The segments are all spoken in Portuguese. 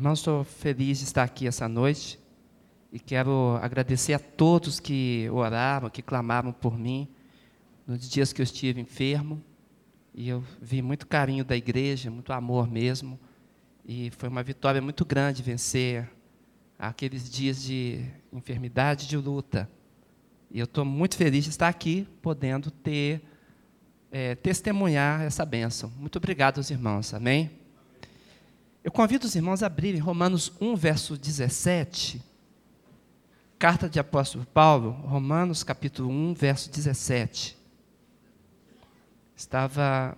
Irmãos, estou feliz de estar aqui essa noite e quero agradecer a todos que oraram, que clamaram por mim nos dias que eu estive enfermo. E eu vi muito carinho da igreja, muito amor mesmo. E foi uma vitória muito grande vencer aqueles dias de enfermidade, de luta. E eu estou muito feliz de estar aqui, podendo ter, é, testemunhar essa bênção. Muito obrigado aos irmãos, amém? Eu convido os irmãos a abrirem Romanos 1, verso 17. Carta de apóstolo Paulo, Romanos capítulo 1, verso 17. Estava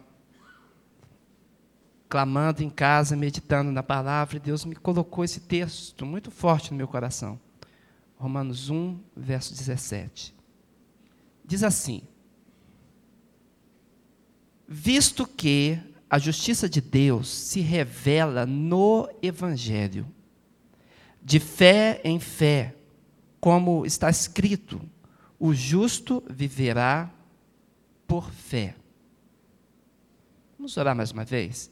clamando em casa, meditando na palavra, e Deus me colocou esse texto muito forte no meu coração. Romanos 1, verso 17. Diz assim: Visto que a justiça de Deus se revela no Evangelho, de fé em fé, como está escrito: o justo viverá por fé. Vamos orar mais uma vez?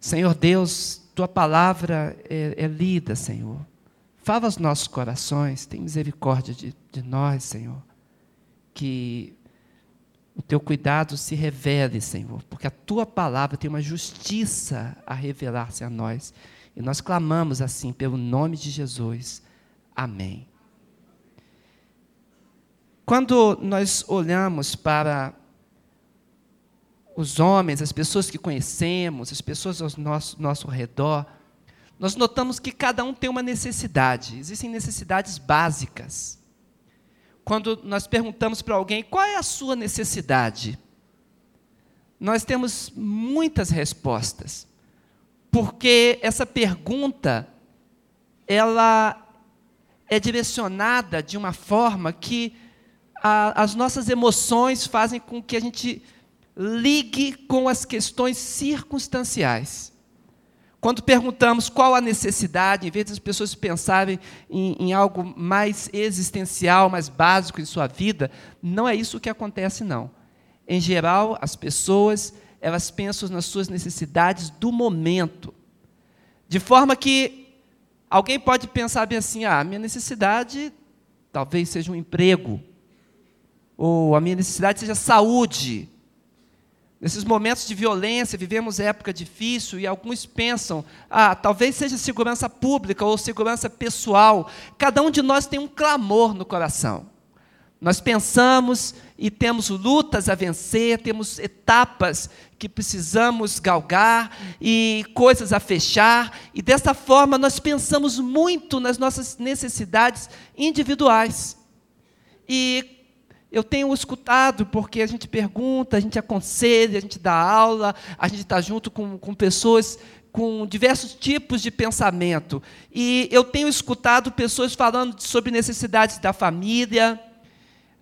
Senhor Deus, tua palavra é, é lida, Senhor. Fala aos nossos corações, tem misericórdia de, de nós, Senhor. Que o teu cuidado se revele, Senhor, porque a tua palavra tem uma justiça a revelar-se a nós. E nós clamamos assim, pelo nome de Jesus. Amém. Quando nós olhamos para os homens, as pessoas que conhecemos, as pessoas ao nosso, nosso redor, nós notamos que cada um tem uma necessidade. Existem necessidades básicas quando nós perguntamos para alguém qual é a sua necessidade, nós temos muitas respostas. Porque essa pergunta ela é direcionada de uma forma que a, as nossas emoções fazem com que a gente ligue com as questões circunstanciais. Quando perguntamos qual a necessidade, em vez das pessoas pensarem em, em, algo mais existencial, mais básico em sua vida, não é isso que acontece, não. Em geral, as pessoas, elas pensam nas suas necessidades do momento. De forma que alguém pode pensar bem assim, ah, minha necessidade talvez seja um emprego, ou a minha necessidade seja saúde, Nesses momentos de violência, vivemos época difícil e alguns pensam, ah, talvez seja segurança pública ou segurança pessoal. Cada um de nós tem um clamor no coração. Nós pensamos e temos lutas a vencer, temos etapas que precisamos galgar e coisas a fechar, e dessa forma nós pensamos muito nas nossas necessidades individuais. E eu tenho escutado porque a gente pergunta, a gente aconselha, a gente dá aula, a gente está junto com, com pessoas com diversos tipos de pensamento. E eu tenho escutado pessoas falando sobre necessidades da família.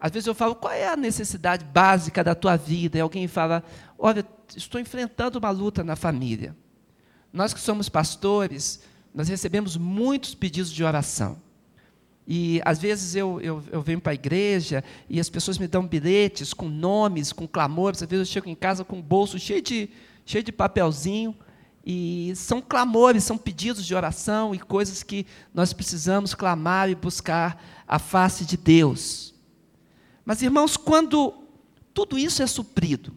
Às vezes eu falo, qual é a necessidade básica da tua vida? E alguém fala, olha, estou enfrentando uma luta na família. Nós que somos pastores, nós recebemos muitos pedidos de oração. E às vezes eu, eu, eu venho para a igreja e as pessoas me dão bilhetes com nomes, com clamores. Às vezes eu chego em casa com um bolso cheio de, cheio de papelzinho. E são clamores, são pedidos de oração e coisas que nós precisamos clamar e buscar a face de Deus. Mas, irmãos, quando tudo isso é suprido,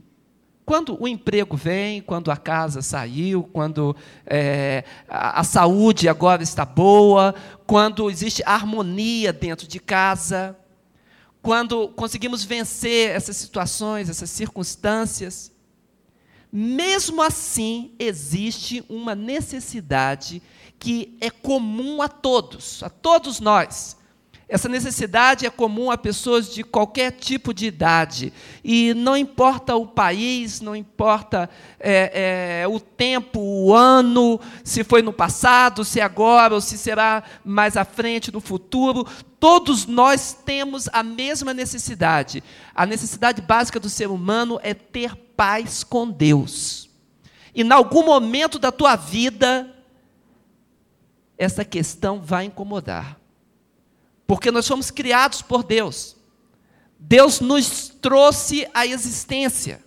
quando o emprego vem, quando a casa saiu, quando é, a, a saúde agora está boa, quando existe harmonia dentro de casa, quando conseguimos vencer essas situações, essas circunstâncias, mesmo assim existe uma necessidade que é comum a todos, a todos nós, essa necessidade é comum a pessoas de qualquer tipo de idade. E não importa o país, não importa é, é, o tempo, o ano, se foi no passado, se é agora, ou se será mais à frente, no futuro, todos nós temos a mesma necessidade. A necessidade básica do ser humano é ter paz com Deus. E em algum momento da tua vida, essa questão vai incomodar. Porque nós fomos criados por Deus. Deus nos trouxe à existência.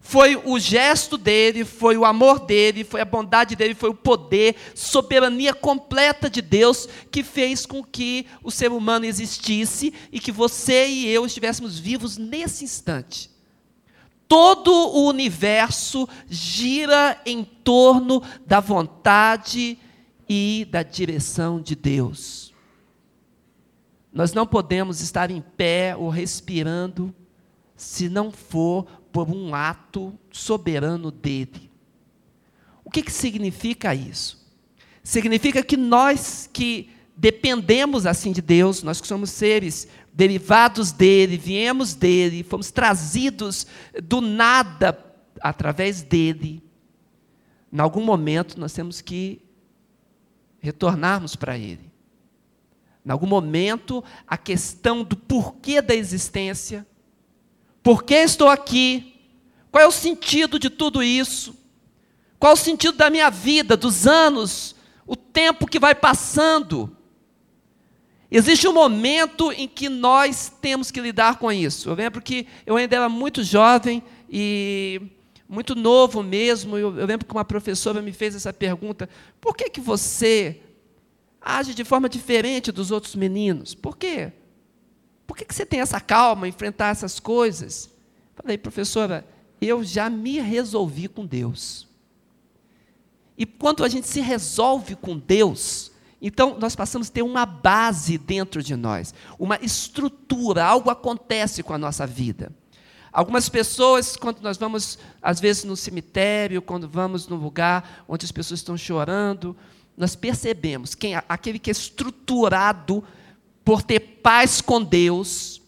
Foi o gesto dele, foi o amor dele, foi a bondade dele, foi o poder, soberania completa de Deus que fez com que o ser humano existisse e que você e eu estivéssemos vivos nesse instante. Todo o universo gira em torno da vontade e da direção de Deus. Nós não podemos estar em pé ou respirando se não for por um ato soberano dele. O que, que significa isso? Significa que nós que dependemos assim de Deus, nós que somos seres derivados dele, viemos dele, fomos trazidos do nada através dele. Em algum momento nós temos que retornarmos para ele. Em algum momento, a questão do porquê da existência por que estou aqui? Qual é o sentido de tudo isso? Qual é o sentido da minha vida, dos anos, o tempo que vai passando? Existe um momento em que nós temos que lidar com isso. Eu lembro que eu ainda era muito jovem e muito novo mesmo. Eu, eu lembro que uma professora me fez essa pergunta: por que, que você age de forma diferente dos outros meninos? Por quê? Por que, que você tem essa calma, enfrentar essas coisas? Falei, professora, eu já me resolvi com Deus. E quando a gente se resolve com Deus, então nós passamos a ter uma base dentro de nós, uma estrutura, algo acontece com a nossa vida. Algumas pessoas, quando nós vamos, às vezes, no cemitério, quando vamos num lugar onde as pessoas estão chorando, nós percebemos quem aquele que é estruturado por ter paz com Deus,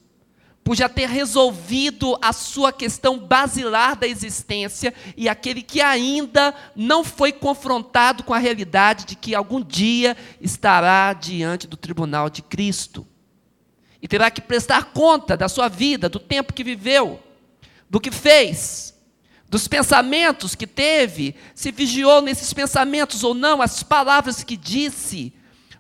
por já ter resolvido a sua questão basilar da existência, e aquele que ainda não foi confrontado com a realidade de que algum dia estará diante do tribunal de Cristo. E terá que prestar conta da sua vida, do tempo que viveu, do que fez, dos pensamentos que teve, se vigiou nesses pensamentos ou não, as palavras que disse,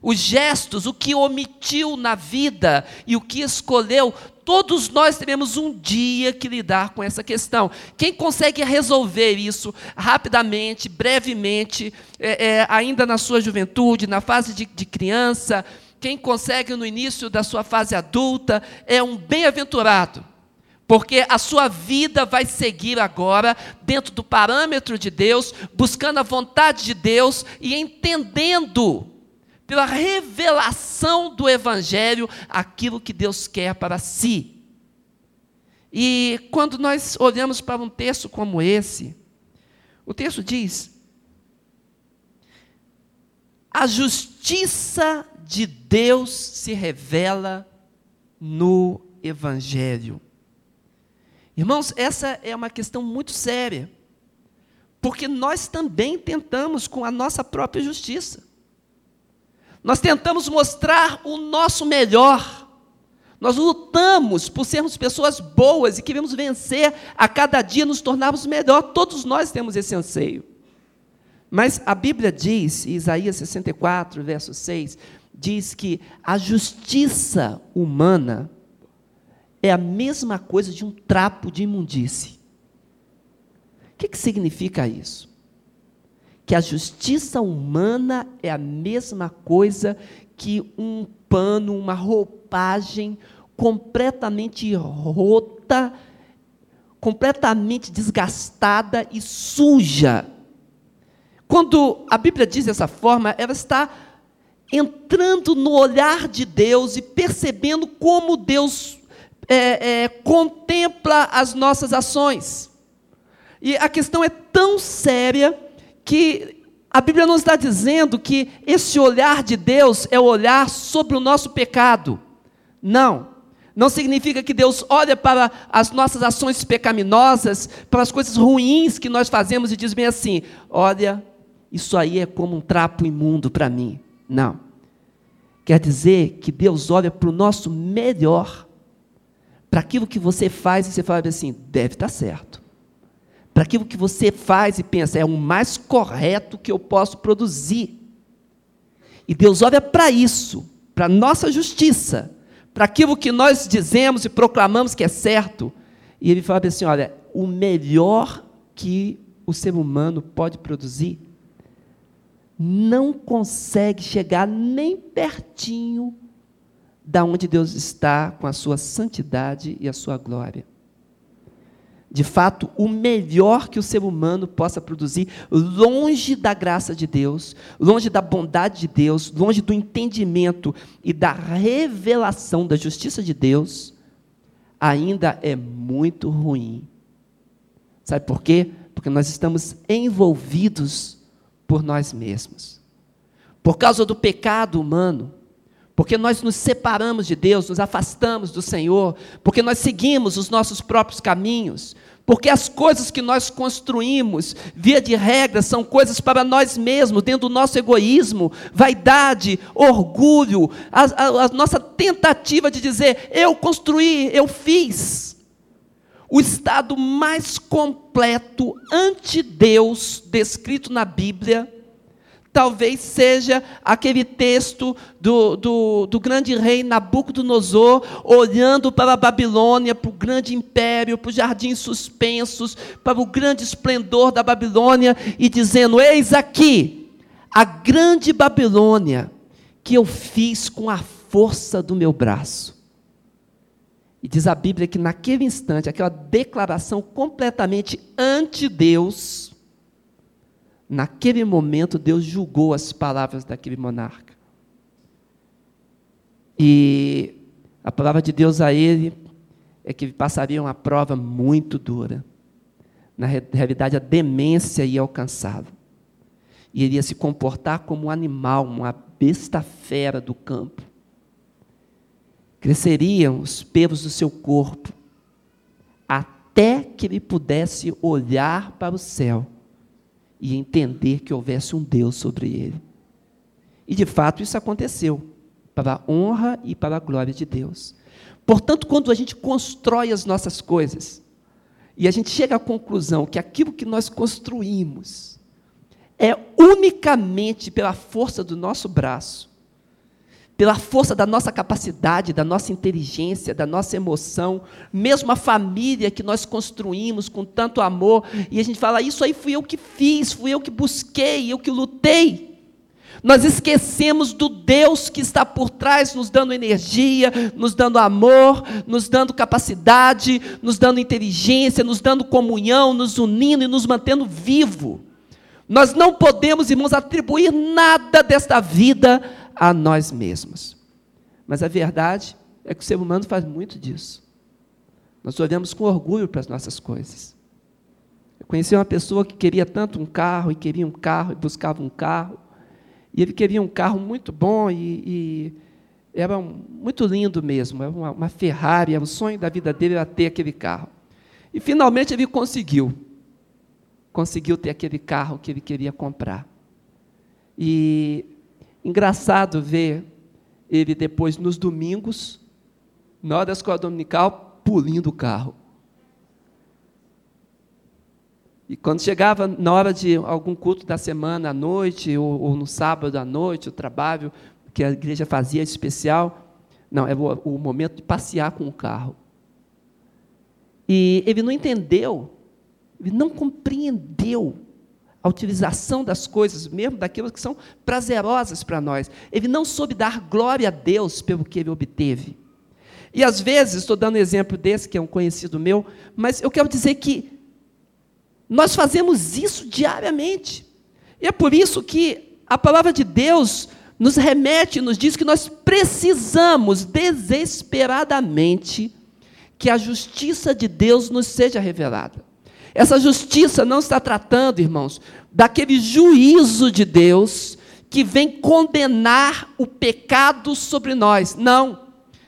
os gestos, o que omitiu na vida e o que escolheu, todos nós teremos um dia que lidar com essa questão. Quem consegue resolver isso rapidamente, brevemente, é, é, ainda na sua juventude, na fase de, de criança, quem consegue no início da sua fase adulta, é um bem-aventurado porque a sua vida vai seguir agora dentro do parâmetro de Deus, buscando a vontade de Deus e entendendo pela revelação do Evangelho, aquilo que Deus quer para si. E quando nós olhamos para um texto como esse, o texto diz: a justiça de Deus se revela no Evangelho. Irmãos, essa é uma questão muito séria, porque nós também tentamos com a nossa própria justiça. Nós tentamos mostrar o nosso melhor. Nós lutamos por sermos pessoas boas e queremos vencer a cada dia, nos tornarmos melhor. Todos nós temos esse anseio. Mas a Bíblia diz, Isaías 64, verso 6, diz que a justiça humana é a mesma coisa de um trapo de imundície. O que, que significa isso? que a justiça humana é a mesma coisa que um pano, uma roupagem completamente rota, completamente desgastada e suja. Quando a Bíblia diz dessa forma, ela está entrando no olhar de Deus e percebendo como Deus é, é, contempla as nossas ações. E a questão é tão séria que a Bíblia não está dizendo que esse olhar de Deus é o olhar sobre o nosso pecado. Não. Não significa que Deus olha para as nossas ações pecaminosas, para as coisas ruins que nós fazemos e diz bem assim: olha, isso aí é como um trapo imundo para mim. Não. Quer dizer que Deus olha para o nosso melhor, para aquilo que você faz e você fala assim: deve estar certo para aquilo que você faz e pensa, é o mais correto que eu posso produzir. E Deus olha para isso, para nossa justiça, para aquilo que nós dizemos e proclamamos que é certo, e Ele fala assim: olha, o melhor que o ser humano pode produzir, não consegue chegar nem pertinho da onde Deus está com a sua santidade e a sua glória. De fato, o melhor que o ser humano possa produzir, longe da graça de Deus, longe da bondade de Deus, longe do entendimento e da revelação da justiça de Deus, ainda é muito ruim. Sabe por quê? Porque nós estamos envolvidos por nós mesmos. Por causa do pecado humano, porque nós nos separamos de Deus, nos afastamos do Senhor, porque nós seguimos os nossos próprios caminhos, porque as coisas que nós construímos, via de regra, são coisas para nós mesmos, dentro do nosso egoísmo, vaidade, orgulho, a, a, a nossa tentativa de dizer, eu construí, eu fiz. O estado mais completo ante Deus, descrito na Bíblia, talvez seja aquele texto do, do, do, grande rei Nabucodonosor, olhando para a Babilônia, para o grande império, para os jardins suspensos, para o grande esplendor da Babilônia, e dizendo: Eis aqui a grande Babilônia que eu fiz com a força do meu braço. E diz a Bíblia que naquele instante, aquela declaração completamente anti-Deus, Naquele momento, Deus julgou as palavras daquele monarca. E a palavra de Deus a ele é que passaria uma prova muito dura. Na realidade, a demência ia alcançá-lo. E ele ia se comportar como um animal, uma besta fera do campo. Cresceriam os pelos do seu corpo, até que ele pudesse olhar para o céu e entender que houvesse um Deus sobre ele. E de fato isso aconteceu, para a honra e para a glória de Deus. Portanto, quando a gente constrói as nossas coisas, e a gente chega à conclusão que aquilo que nós construímos é unicamente pela força do nosso braço, pela força da nossa capacidade, da nossa inteligência, da nossa emoção, mesmo a família que nós construímos com tanto amor, e a gente fala: Isso aí fui eu que fiz, fui eu que busquei, eu que lutei. Nós esquecemos do Deus que está por trás, nos dando energia, nos dando amor, nos dando capacidade, nos dando inteligência, nos dando comunhão, nos unindo e nos mantendo vivo. Nós não podemos, irmãos, atribuir nada desta vida a nós mesmos. Mas a verdade é que o ser humano faz muito disso. Nós olhamos com orgulho para as nossas coisas. Eu conheci uma pessoa que queria tanto um carro, e queria um carro, e buscava um carro. E ele queria um carro muito bom, e, e era um, muito lindo mesmo, era uma, uma Ferrari, era o sonho da vida dele era ter aquele carro. E finalmente ele conseguiu. Conseguiu ter aquele carro que ele queria comprar. E Engraçado ver ele depois nos domingos, na hora da escola dominical, pulindo o carro. E quando chegava na hora de algum culto da semana à noite, ou, ou no sábado à noite, o trabalho que a igreja fazia especial, não, era o, o momento de passear com o carro. E ele não entendeu, ele não compreendeu a utilização das coisas, mesmo daquelas que são prazerosas para nós. Ele não soube dar glória a Deus pelo que ele obteve. E às vezes, estou dando um exemplo desse, que é um conhecido meu, mas eu quero dizer que nós fazemos isso diariamente. E é por isso que a palavra de Deus nos remete, nos diz que nós precisamos desesperadamente que a justiça de Deus nos seja revelada. Essa justiça não está tratando, irmãos, daquele juízo de Deus que vem condenar o pecado sobre nós. Não,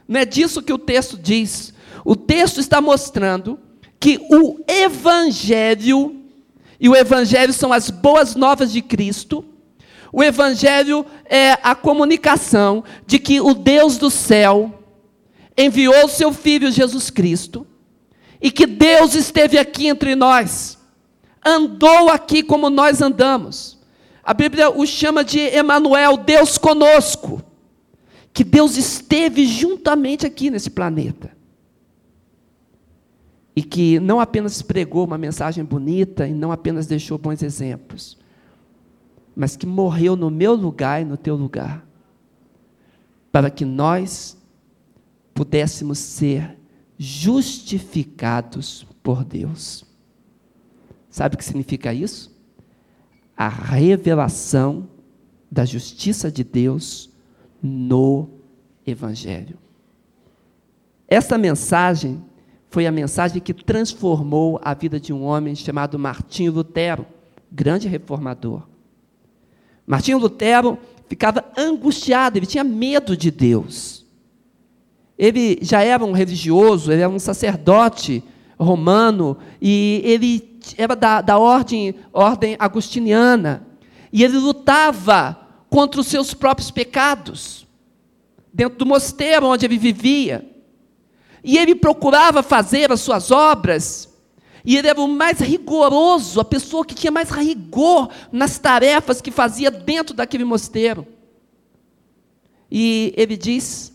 não é disso que o texto diz. O texto está mostrando que o Evangelho, e o Evangelho são as boas novas de Cristo, o Evangelho é a comunicação de que o Deus do céu enviou o seu Filho Jesus Cristo e que Deus esteve aqui entre nós, andou aqui como nós andamos. A Bíblia o chama de Emanuel, Deus conosco. Que Deus esteve juntamente aqui nesse planeta. e que não apenas pregou uma mensagem bonita e não apenas deixou bons exemplos, mas que morreu no meu lugar e no teu lugar, para que nós pudéssemos ser justificados por Deus. Sabe o que significa isso? A revelação da justiça de Deus no Evangelho. Essa mensagem foi a mensagem que transformou a vida de um homem chamado Martinho Lutero, grande reformador. Martinho Lutero ficava angustiado, ele tinha medo de Deus. Ele já era um religioso, ele era um sacerdote romano, e ele era da, da ordem, ordem agustiniana. E ele lutava contra os seus próprios pecados, dentro do mosteiro onde ele vivia. E ele procurava fazer as suas obras, e ele era o mais rigoroso, a pessoa que tinha mais rigor nas tarefas que fazia dentro daquele mosteiro. E ele diz,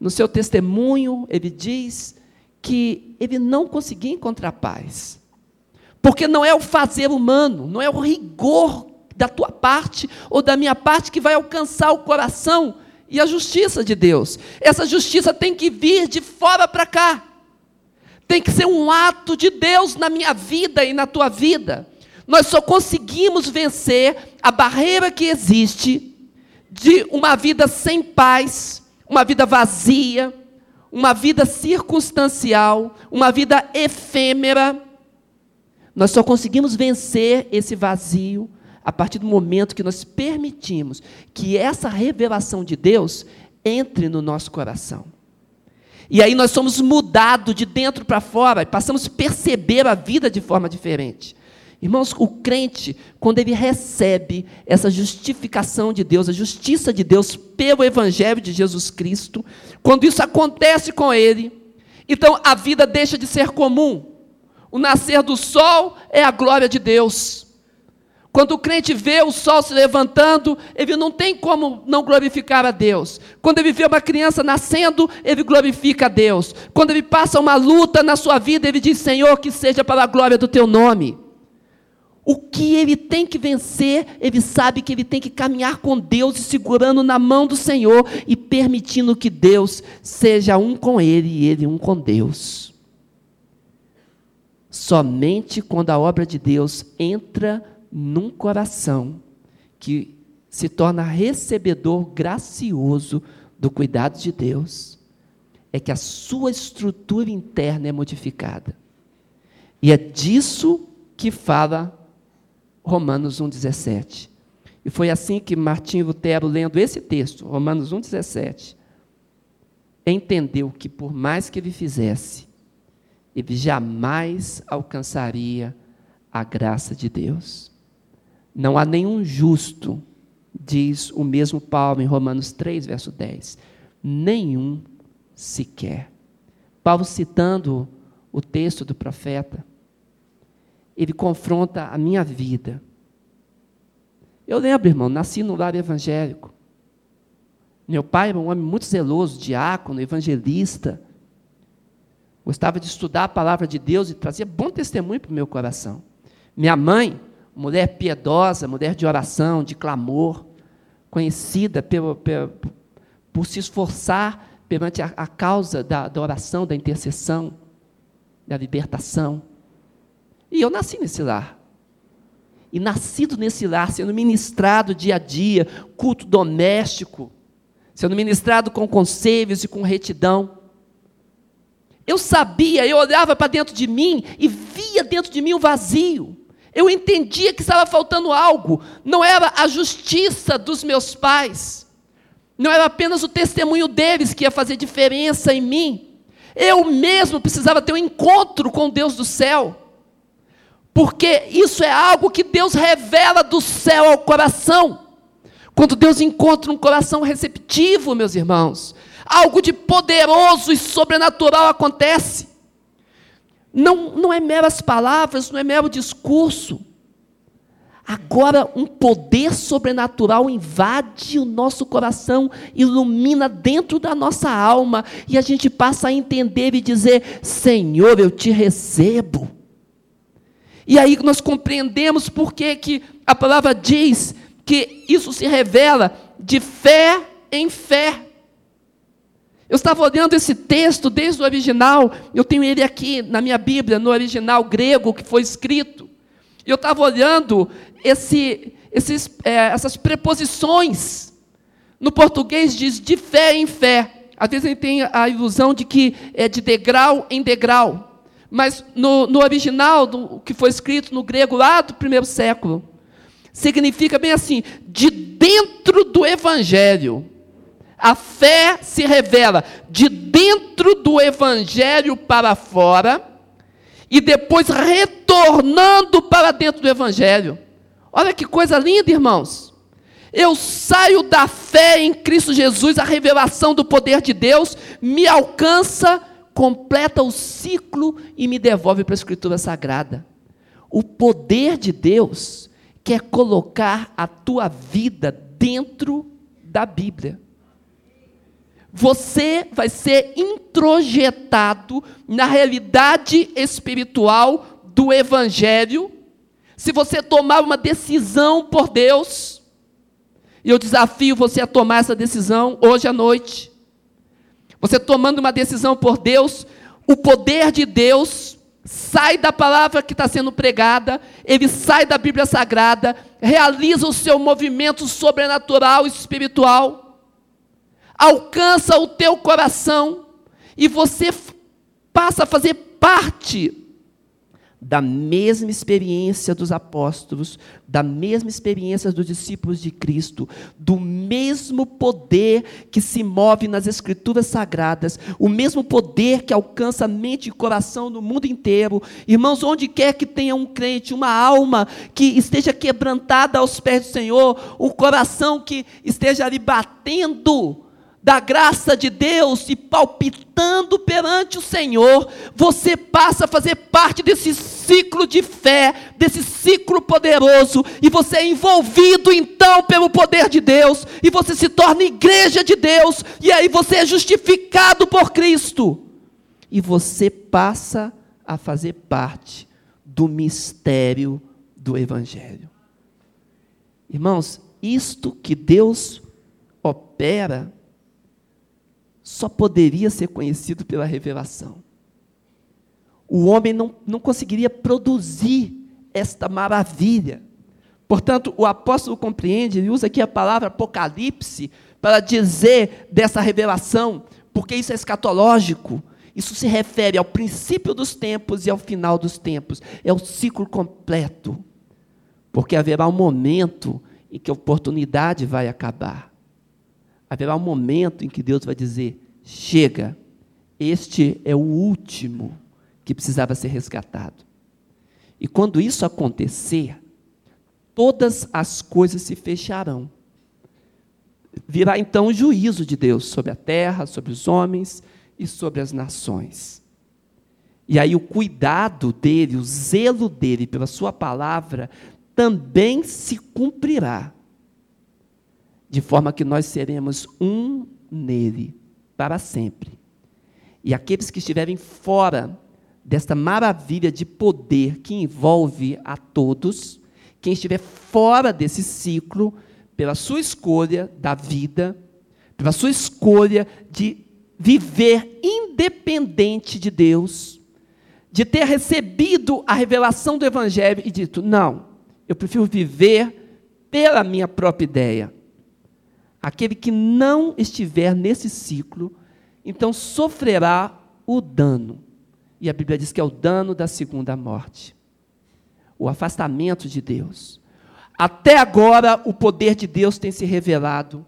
no seu testemunho, ele diz que ele não conseguia encontrar paz. Porque não é o fazer humano, não é o rigor da tua parte ou da minha parte que vai alcançar o coração e a justiça de Deus. Essa justiça tem que vir de fora para cá. Tem que ser um ato de Deus na minha vida e na tua vida. Nós só conseguimos vencer a barreira que existe de uma vida sem paz, uma vida vazia, uma vida circunstancial, uma vida efêmera. Nós só conseguimos vencer esse vazio a partir do momento que nós permitimos que essa revelação de Deus entre no nosso coração. E aí nós somos mudados de dentro para fora, e passamos a perceber a vida de forma diferente. Irmãos, o crente, quando ele recebe essa justificação de Deus, a justiça de Deus pelo Evangelho de Jesus Cristo, quando isso acontece com ele, então a vida deixa de ser comum. O nascer do sol é a glória de Deus. Quando o crente vê o sol se levantando, ele não tem como não glorificar a Deus. Quando ele vê uma criança nascendo, ele glorifica a Deus. Quando ele passa uma luta na sua vida, ele diz: Senhor, que seja para a glória do teu nome. O que ele tem que vencer, ele sabe que ele tem que caminhar com Deus e segurando na mão do Senhor e permitindo que Deus seja um com ele e ele um com Deus. Somente quando a obra de Deus entra num coração que se torna recebedor gracioso do cuidado de Deus, é que a sua estrutura interna é modificada. E é disso que fala Romanos 1,17. E foi assim que Martim Lutero, lendo esse texto, Romanos 1,17, entendeu que por mais que ele fizesse, ele jamais alcançaria a graça de Deus. Não há nenhum justo, diz o mesmo Paulo em Romanos 3, verso 10. Nenhum sequer. Paulo citando o texto do profeta, ele confronta a minha vida. Eu lembro, irmão, nasci no lar evangélico. Meu pai era um homem muito zeloso, diácono, evangelista. Gostava de estudar a palavra de Deus e trazia bom testemunho para o meu coração. Minha mãe, mulher piedosa, mulher de oração, de clamor, conhecida pelo, pelo, por se esforçar perante a, a causa da, da oração, da intercessão, da libertação. E eu nasci nesse lar. E nascido nesse lar, sendo ministrado dia a dia, culto doméstico, sendo ministrado com conselhos e com retidão. Eu sabia, eu olhava para dentro de mim e via dentro de mim o vazio. Eu entendia que estava faltando algo. Não era a justiça dos meus pais. Não era apenas o testemunho deles que ia fazer diferença em mim. Eu mesmo precisava ter um encontro com Deus do céu. Porque isso é algo que Deus revela do céu ao coração. Quando Deus encontra um coração receptivo, meus irmãos, algo de poderoso e sobrenatural acontece. Não, não é meras palavras, não é mero discurso. Agora, um poder sobrenatural invade o nosso coração, ilumina dentro da nossa alma, e a gente passa a entender e dizer: Senhor, eu te recebo. E aí nós compreendemos por que, que a palavra diz que isso se revela de fé em fé. Eu estava olhando esse texto desde o original, eu tenho ele aqui na minha Bíblia, no original grego que foi escrito. Eu estava olhando esse, esses, é, essas preposições. No português diz de fé em fé. Às vezes a gente tem a ilusão de que é de degrau em degrau. Mas no, no original, do, que foi escrito no grego lá do primeiro século, significa bem assim: de dentro do evangelho. A fé se revela de dentro do evangelho para fora e depois retornando para dentro do Evangelho. Olha que coisa linda, irmãos. Eu saio da fé em Cristo Jesus, a revelação do poder de Deus me alcança, completa o ciclo e me devolve para a Escritura Sagrada. O poder de Deus quer colocar a tua vida dentro da Bíblia você vai ser introjetado na realidade espiritual do Evangelho, se você tomar uma decisão por Deus, e eu desafio você a tomar essa decisão hoje à noite. Você tomando uma decisão por Deus, o poder de Deus sai da palavra que está sendo pregada, ele sai da Bíblia Sagrada, realiza o seu movimento sobrenatural espiritual alcança o teu coração e você passa a fazer parte da mesma experiência dos apóstolos, da mesma experiência dos discípulos de Cristo, do mesmo poder que se move nas Escrituras sagradas, o mesmo poder que alcança mente e coração do mundo inteiro. Irmãos, onde quer que tenha um crente, uma alma que esteja quebrantada aos pés do Senhor, o coração que esteja ali batendo, da graça de Deus e palpitando perante o Senhor, você passa a fazer parte desse ciclo de fé, desse ciclo poderoso, e você é envolvido então pelo poder de Deus, e você se torna igreja de Deus, e aí você é justificado por Cristo, e você passa a fazer parte do mistério do Evangelho. Irmãos, isto que Deus opera, só poderia ser conhecido pela revelação. O homem não, não conseguiria produzir esta maravilha. Portanto, o apóstolo compreende, ele usa aqui a palavra apocalipse para dizer dessa revelação, porque isso é escatológico. Isso se refere ao princípio dos tempos e ao final dos tempos. É o ciclo completo. Porque haverá um momento em que a oportunidade vai acabar haverá um momento em que Deus vai dizer: chega, este é o último que precisava ser resgatado. E quando isso acontecer, todas as coisas se fecharão. Virá então o juízo de Deus sobre a terra, sobre os homens e sobre as nações. E aí o cuidado dele, o zelo dele pela sua palavra também se cumprirá de forma que nós seremos um nele para sempre. E aqueles que estiverem fora desta maravilha de poder que envolve a todos, quem estiver fora desse ciclo, pela sua escolha da vida, pela sua escolha de viver independente de Deus, de ter recebido a revelação do Evangelho e dito: não, eu prefiro viver pela minha própria ideia Aquele que não estiver nesse ciclo, então sofrerá o dano. E a Bíblia diz que é o dano da segunda morte o afastamento de Deus. Até agora, o poder de Deus tem se revelado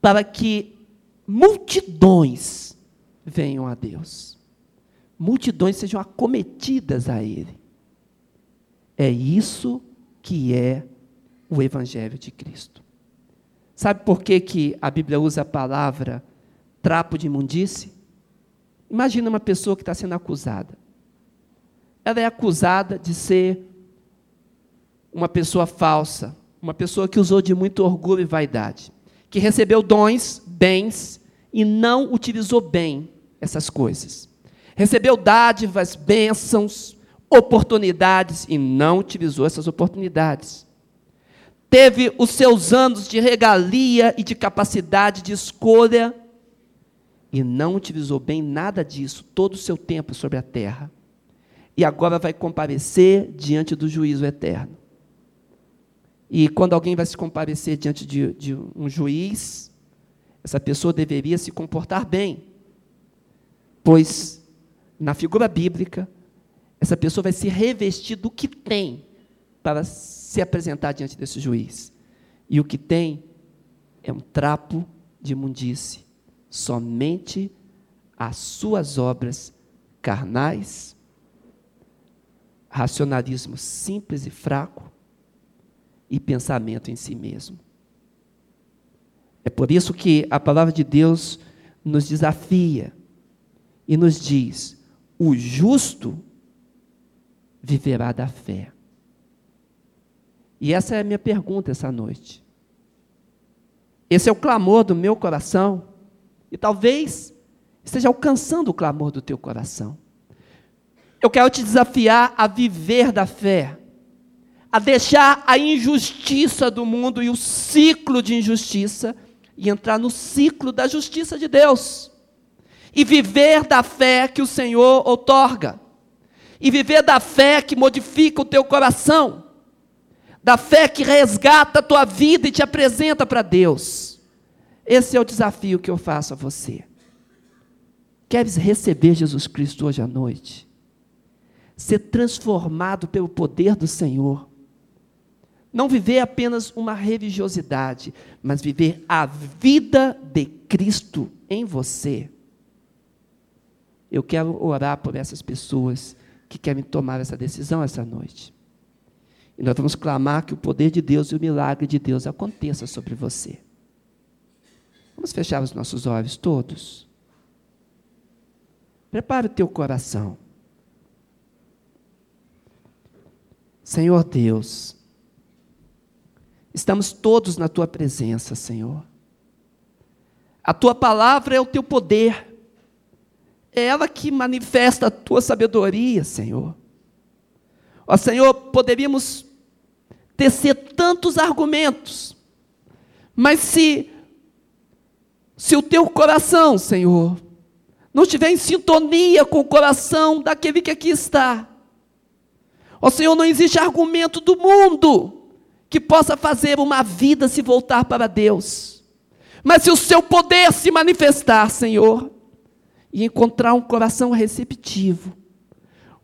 para que multidões venham a Deus, multidões sejam acometidas a Ele. É isso que é o Evangelho de Cristo. Sabe por que, que a Bíblia usa a palavra trapo de imundície? Imagina uma pessoa que está sendo acusada. Ela é acusada de ser uma pessoa falsa, uma pessoa que usou de muito orgulho e vaidade, que recebeu dons, bens e não utilizou bem essas coisas. Recebeu dádivas, bênçãos, oportunidades e não utilizou essas oportunidades. Teve os seus anos de regalia e de capacidade de escolha e não utilizou bem nada disso, todo o seu tempo sobre a terra. E agora vai comparecer diante do juízo eterno. E quando alguém vai se comparecer diante de, de um juiz, essa pessoa deveria se comportar bem, pois na figura bíblica, essa pessoa vai se revestir do que tem para se apresentar diante desse juiz. E o que tem é um trapo de imundície. Somente as suas obras carnais, racionalismo simples e fraco, e pensamento em si mesmo. É por isso que a palavra de Deus nos desafia e nos diz: o justo viverá da fé. E essa é a minha pergunta essa noite. Esse é o clamor do meu coração, e talvez esteja alcançando o clamor do teu coração. Eu quero te desafiar a viver da fé a deixar a injustiça do mundo e o ciclo de injustiça e entrar no ciclo da justiça de Deus. E viver da fé que o Senhor outorga. E viver da fé que modifica o teu coração. Da fé que resgata a tua vida e te apresenta para Deus. Esse é o desafio que eu faço a você. Queres receber Jesus Cristo hoje à noite? Ser transformado pelo poder do Senhor não viver apenas uma religiosidade, mas viver a vida de Cristo em você. Eu quero orar por essas pessoas que querem tomar essa decisão essa noite. E nós vamos clamar que o poder de Deus e o milagre de Deus aconteça sobre você. Vamos fechar os nossos olhos todos. Prepare o teu coração. Senhor Deus, Estamos todos na tua presença, Senhor. A tua palavra é o teu poder. É ela que manifesta a tua sabedoria, Senhor. Ó Senhor, poderíamos tecer tantos argumentos, mas se se o teu coração, Senhor, não estiver em sintonia com o coração daquele que aqui está, ó Senhor, não existe argumento do mundo que possa fazer uma vida se voltar para Deus. Mas se o seu poder se manifestar, Senhor, e encontrar um coração receptivo,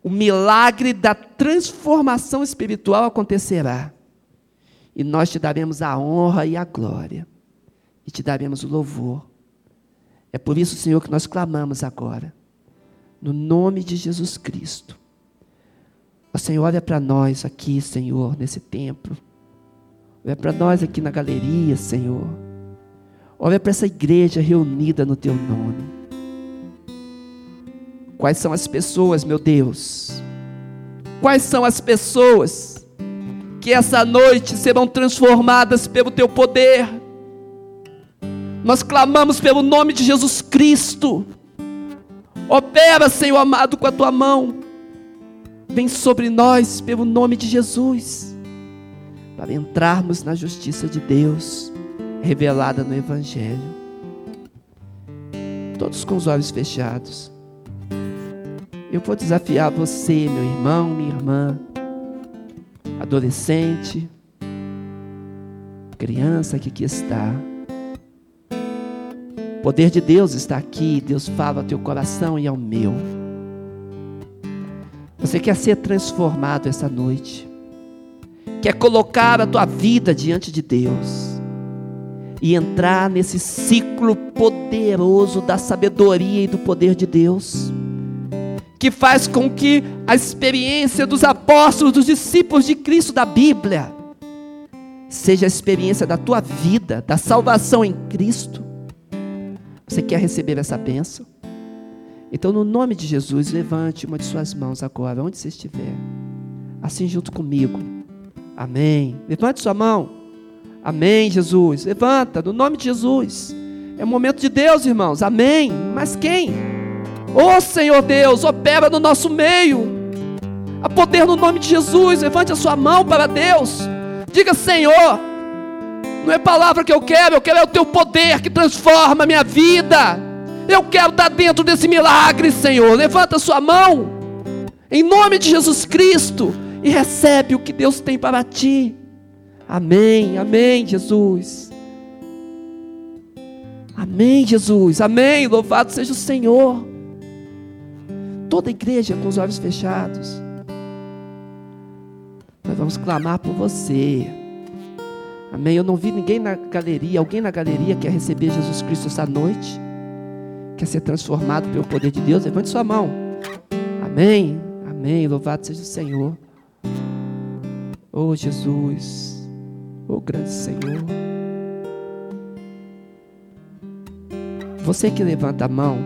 o milagre da transformação espiritual acontecerá. E nós te daremos a honra e a glória, e te daremos o louvor. É por isso, Senhor, que nós clamamos agora, no nome de Jesus Cristo. O Senhor, olha para nós aqui, Senhor, nesse templo. Olha para nós aqui na galeria, Senhor. Olha para essa igreja reunida no Teu nome. Quais são as pessoas, meu Deus? Quais são as pessoas que essa noite serão transformadas pelo Teu poder? Nós clamamos pelo nome de Jesus Cristo. Opera, Senhor amado, com a Tua mão. Vem sobre nós pelo nome de Jesus para entrarmos na justiça de Deus revelada no Evangelho. Todos com os olhos fechados. Eu vou desafiar você, meu irmão, minha irmã, adolescente, criança que aqui está. O poder de Deus está aqui, Deus fala ao teu coração e ao meu. Você quer ser transformado essa noite quer colocar a tua vida diante de Deus e entrar nesse ciclo poderoso da sabedoria e do poder de Deus, que faz com que a experiência dos apóstolos, dos discípulos de Cristo da Bíblia, seja a experiência da tua vida, da salvação em Cristo. Você quer receber essa bênção? Então, no nome de Jesus, levante uma de suas mãos agora, onde você estiver, assim junto comigo. Amém. Levante sua mão. Amém, Jesus. Levanta, no nome de Jesus. É o momento de Deus, irmãos. Amém. Mas quem? Oh, Senhor Deus, opera no nosso meio. A poder no nome de Jesus. Levante a sua mão para Deus. Diga, Senhor, não é palavra que eu quero, eu quero é o teu poder que transforma a minha vida. Eu quero estar dentro desse milagre, Senhor. Levanta a sua mão, em nome de Jesus Cristo, e recebe o que Deus tem para ti. Amém, amém, Jesus. Amém, Jesus, amém. Louvado seja o Senhor. Toda a igreja com os olhos fechados. Nós vamos clamar por você. Amém. Eu não vi ninguém na galeria, alguém na galeria quer receber Jesus Cristo essa noite, quer ser transformado pelo poder de Deus. Levante sua mão. Amém. Amém. Louvado seja o Senhor. Oh Jesus. Oh grande Senhor. Você que levanta a mão,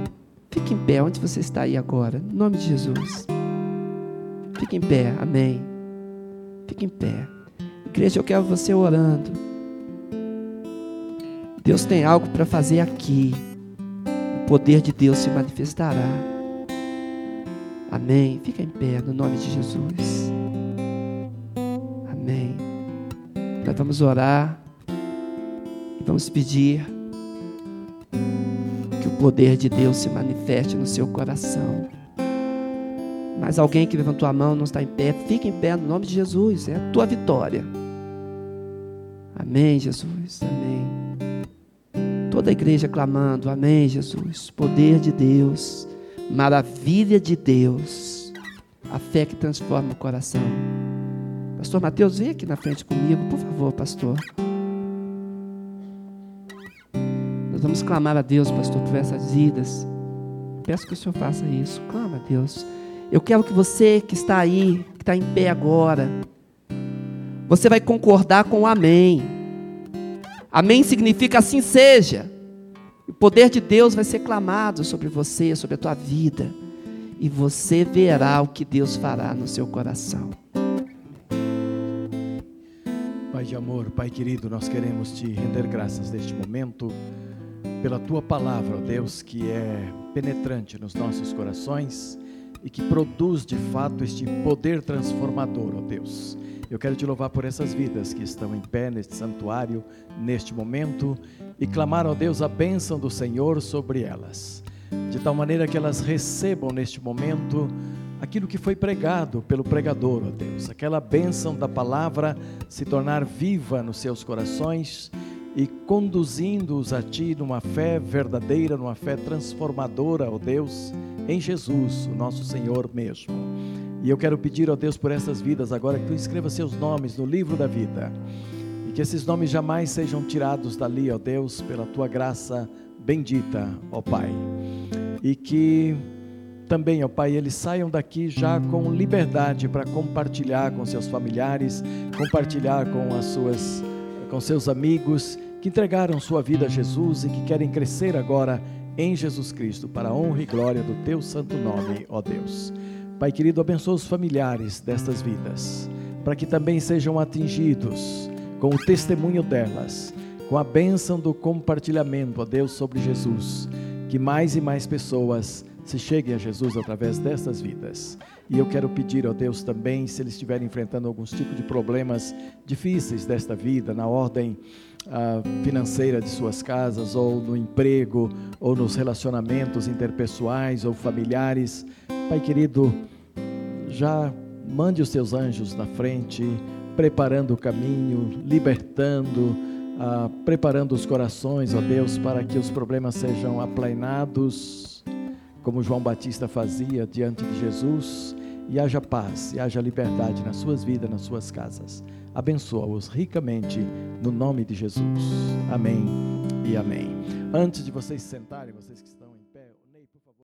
fique em pé onde você está aí agora, em nome de Jesus. Fique em pé, amém. Fique em pé. Igreja, eu quero você orando. Deus tem algo para fazer aqui. O poder de Deus se manifestará. Amém. Fica em pé no nome de Jesus. Amém. Nós vamos orar e vamos pedir poder de Deus se manifeste no seu coração. Mas alguém que levantou a mão não está em pé, fica em pé no nome de Jesus, é a tua vitória. Amém, Jesus, amém. Toda a igreja clamando, amém, Jesus. Poder de Deus, maravilha de Deus, a fé que transforma o coração. Pastor Mateus, vem aqui na frente comigo, por favor, pastor. Nós vamos clamar a Deus, pastor, por essas vidas. Peço que o Senhor faça isso. Clama a Deus. Eu quero que você que está aí, que está em pé agora, você vai concordar com o amém. Amém significa assim seja. O poder de Deus vai ser clamado sobre você, sobre a tua vida. E você verá o que Deus fará no seu coração. Pai de amor, Pai querido, nós queremos te render graças neste momento pela tua palavra, ó Deus, que é penetrante nos nossos corações e que produz de fato este poder transformador, ó Deus. Eu quero te louvar por essas vidas que estão em pé neste santuário, neste momento, e clamar, ó Deus, a bênção do Senhor sobre elas, de tal maneira que elas recebam neste momento aquilo que foi pregado pelo pregador, ó Deus, aquela bênção da palavra se tornar viva nos seus corações e conduzindo-os a Ti numa fé verdadeira, numa fé transformadora, ó Deus, em Jesus, o nosso Senhor mesmo. E eu quero pedir, ó Deus, por essas vidas agora que Tu escreva seus nomes no livro da vida e que esses nomes jamais sejam tirados dali, ó Deus, pela Tua graça bendita, ó Pai. E que também, ó Pai, eles saiam daqui já com liberdade para compartilhar com seus familiares, compartilhar com as suas com seus amigos que entregaram sua vida a Jesus e que querem crescer agora em Jesus Cristo, para a honra e glória do teu santo nome, ó Deus. Pai querido, abençoa os familiares destas vidas, para que também sejam atingidos com o testemunho delas, com a bênção do compartilhamento, ó Deus, sobre Jesus, que mais e mais pessoas se cheguem a Jesus através destas vidas. E eu quero pedir ao Deus também, se eles estiverem enfrentando alguns tipos de problemas difíceis desta vida, na ordem financeira de suas casas, ou no emprego, ou nos relacionamentos interpessoais ou familiares, Pai querido, já mande os seus anjos na frente, preparando o caminho, libertando, uh, preparando os corações, ó Deus, para que os problemas sejam aplainados, como João Batista fazia diante de Jesus e haja paz e haja liberdade nas suas vidas, nas suas casas. Abençoa-os ricamente no nome de Jesus. Amém e amém. Antes de vocês sentarem, vocês que